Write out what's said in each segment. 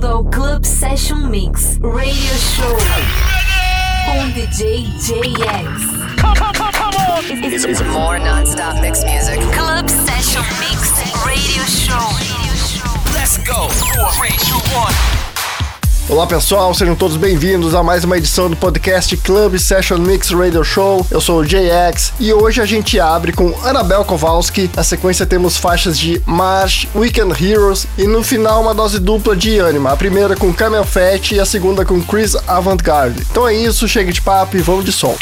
bem-vindo ao Club Session Mix Radio Show com DJ JX. Come, come, come, come on! It's, it's more non-stop mix music. Club Session Mix Radio Show. Let's go! Four, three, two, one. Olá pessoal, sejam todos bem-vindos a mais uma edição do podcast Club Session Mix Radio Show. Eu sou o JX e hoje a gente abre com Anabel Kowalski. Na sequência temos faixas de March, Weekend Heroes e no final uma dose dupla de Anima. A primeira com Camel Fat e a segunda com Chris Avantgarde. Então é isso, chega de papo e vamos de som.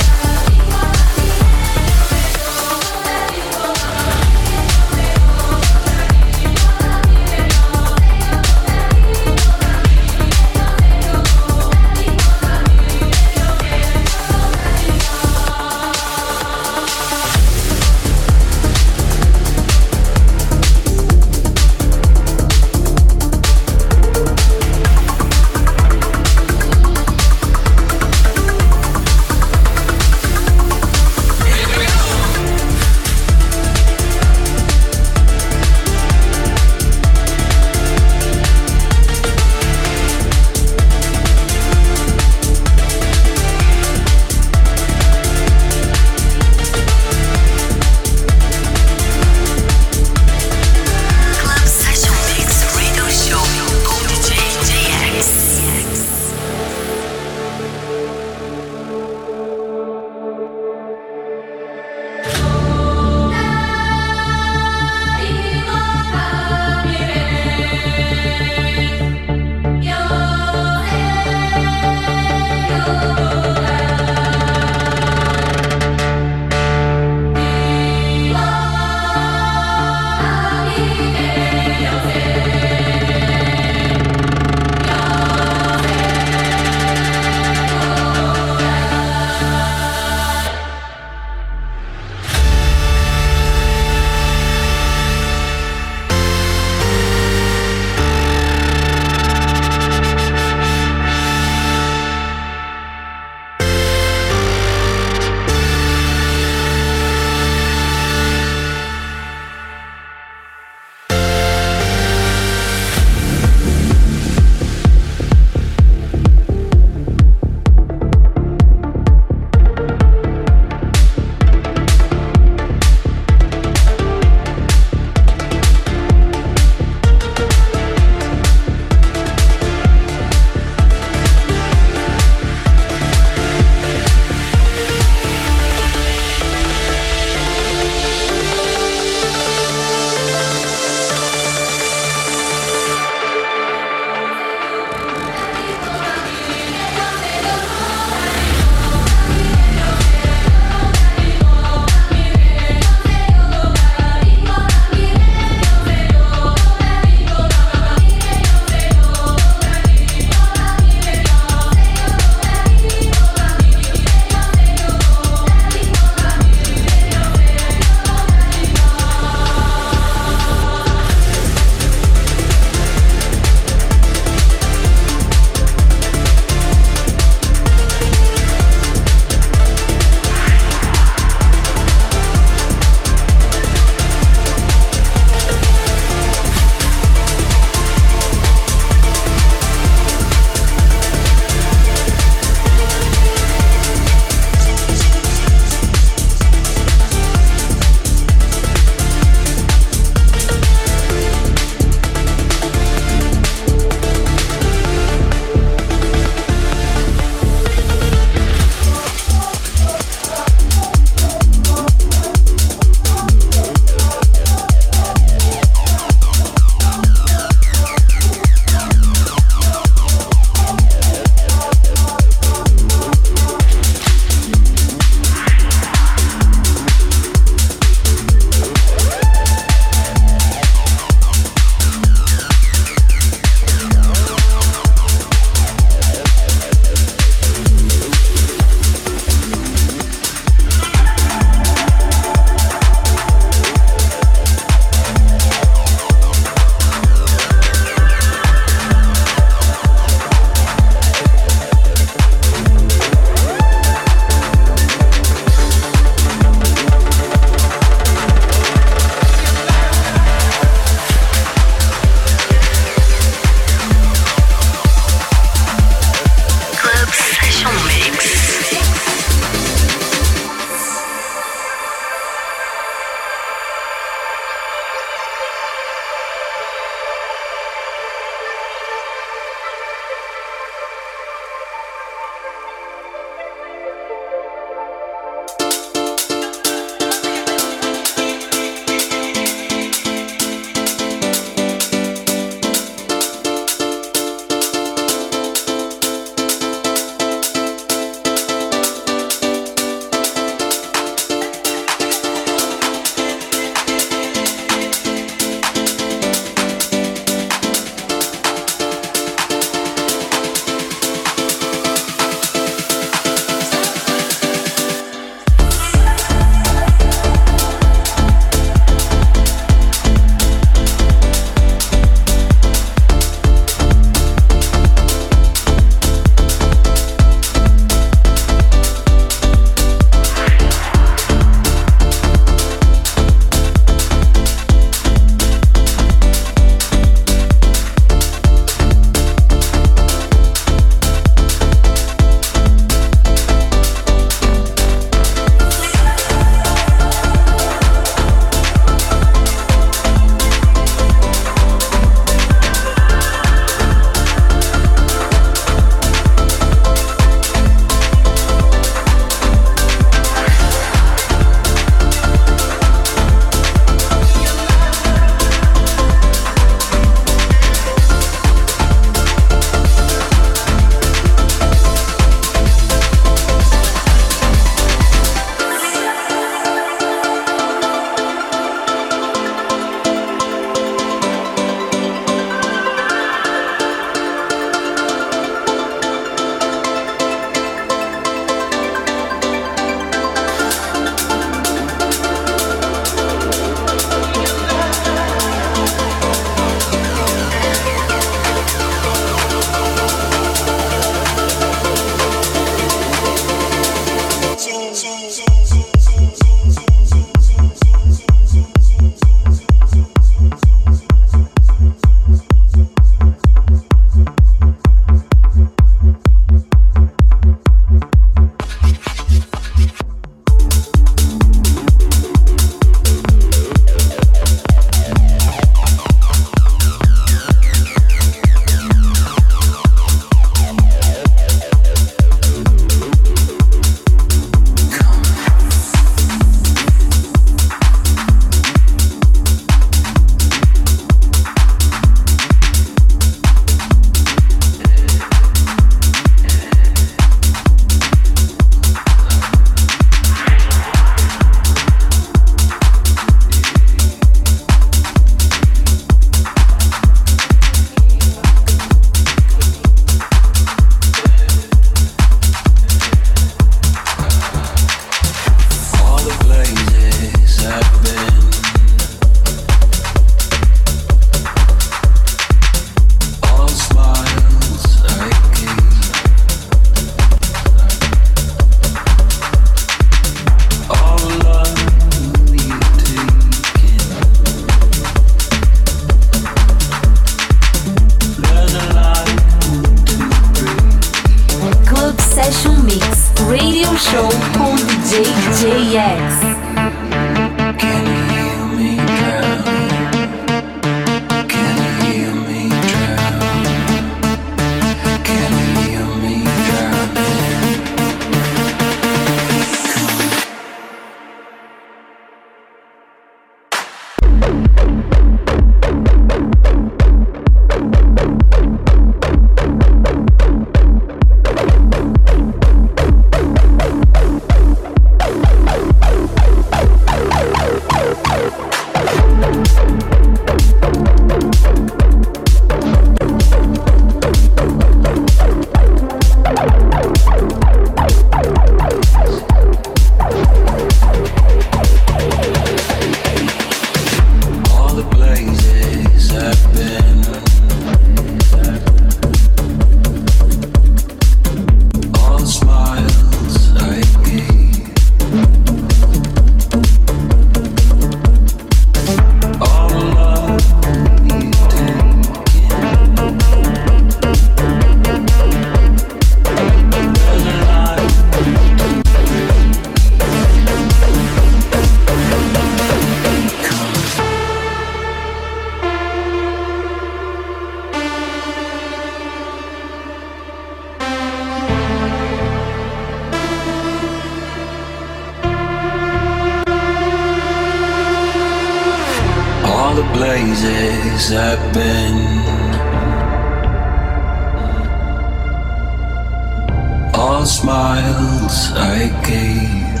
All smiles I gave.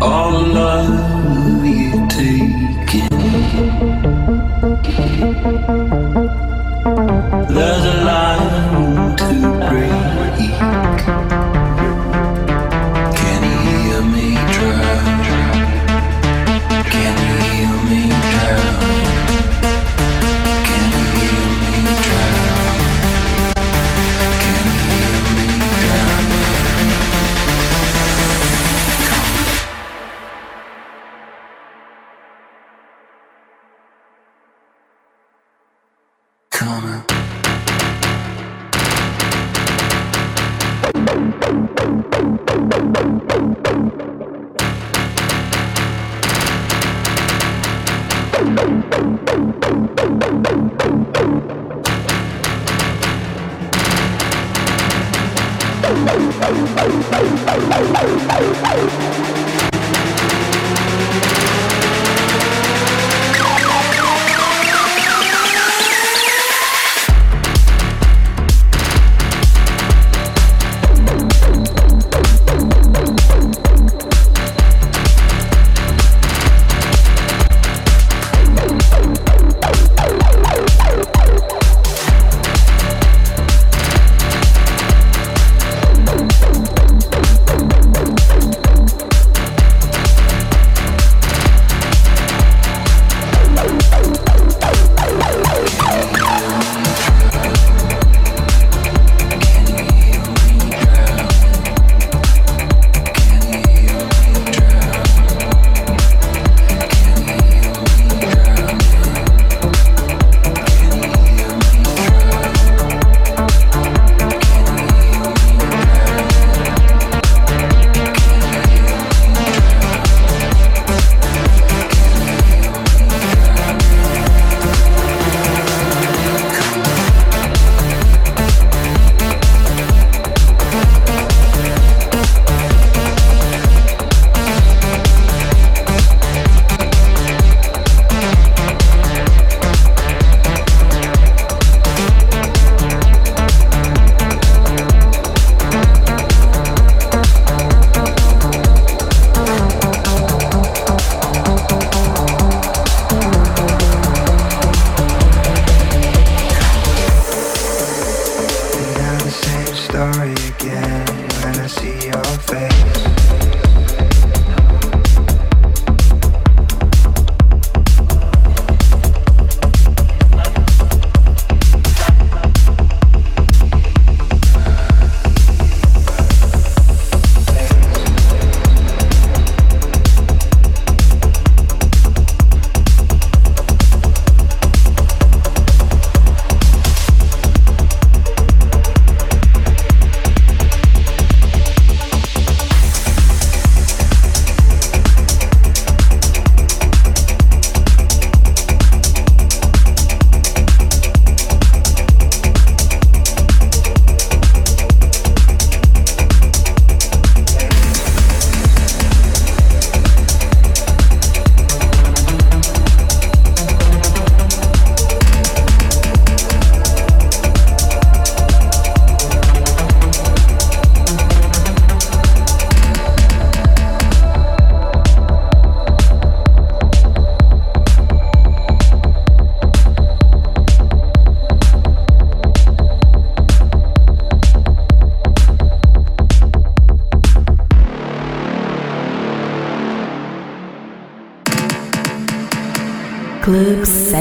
All love you've taken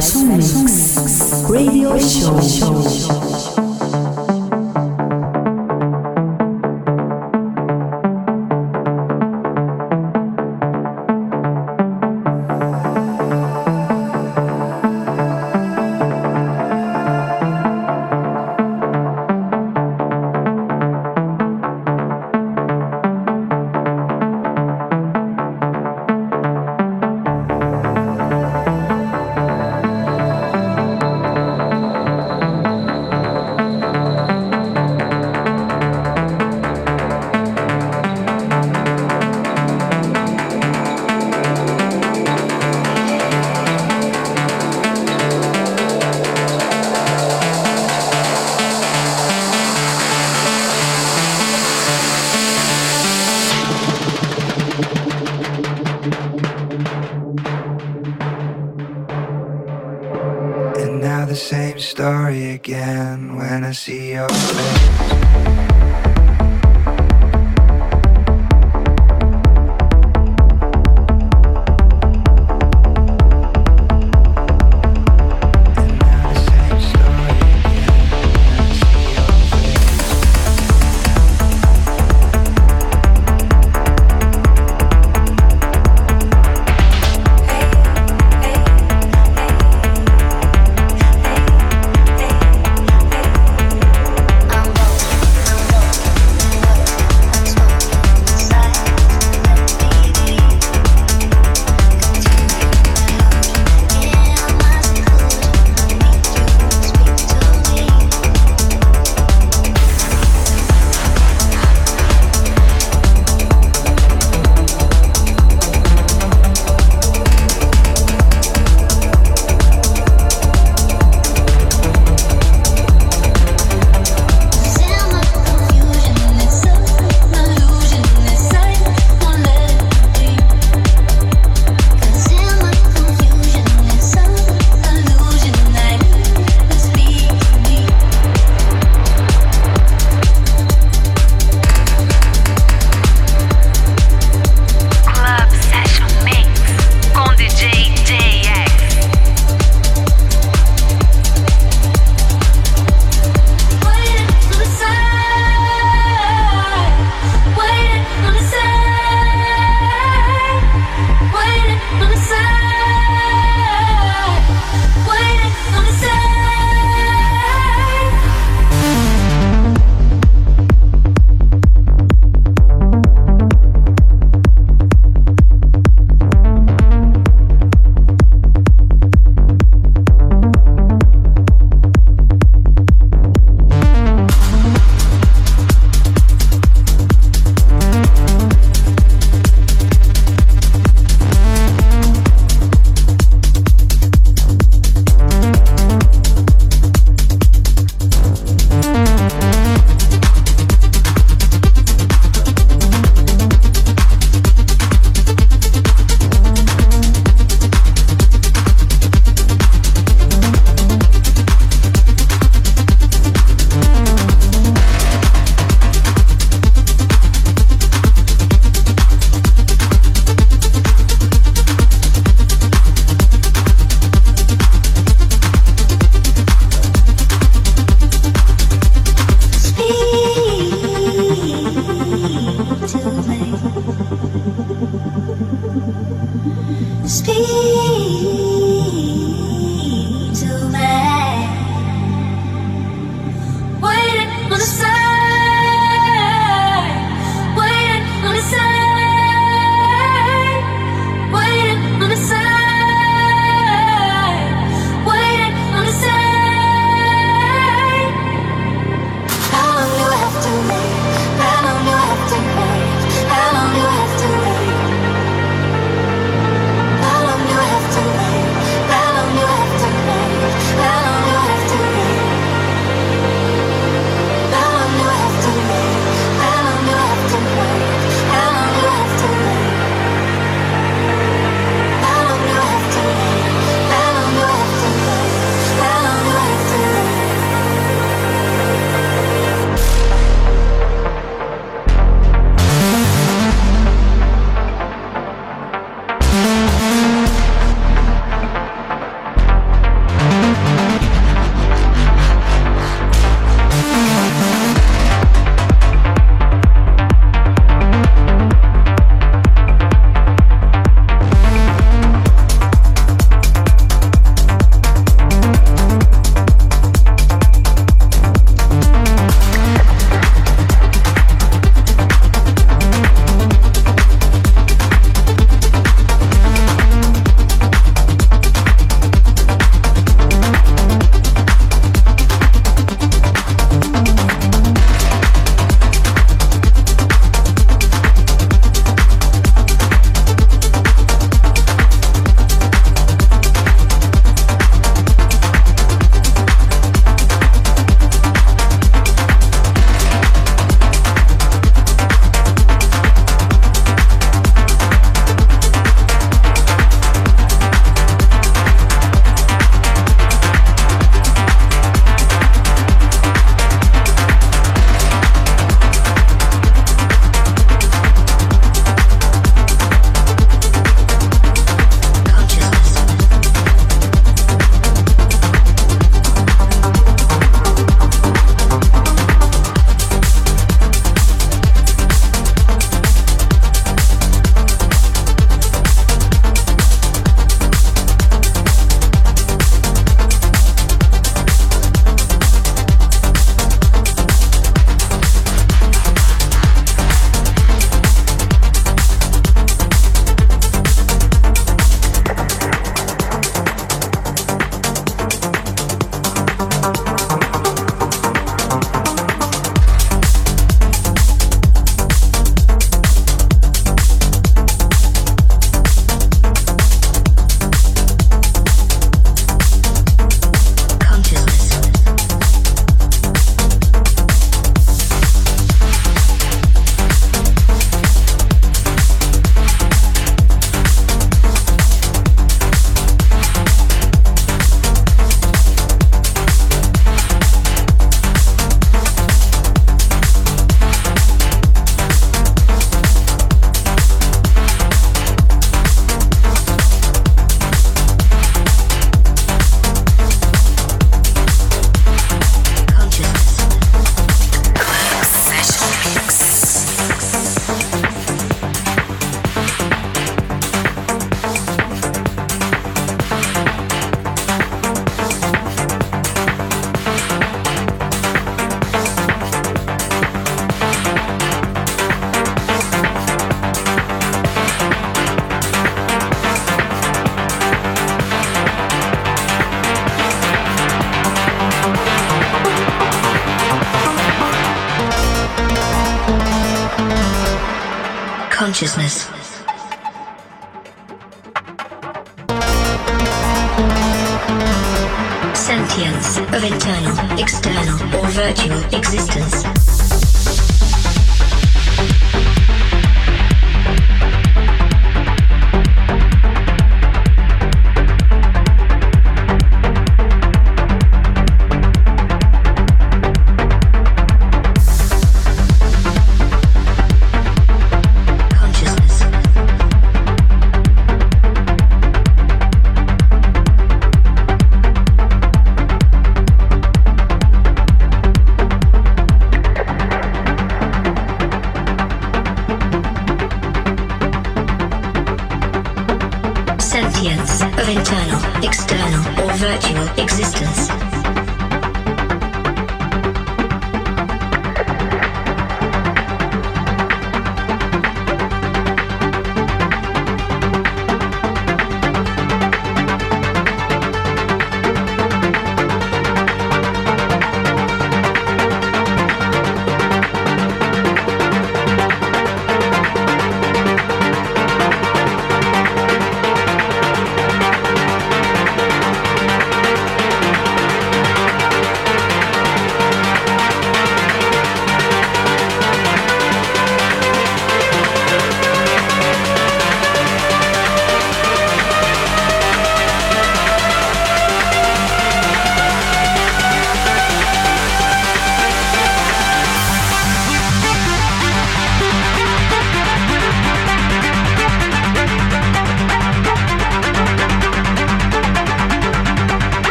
Session Mix Radio Show. See your face.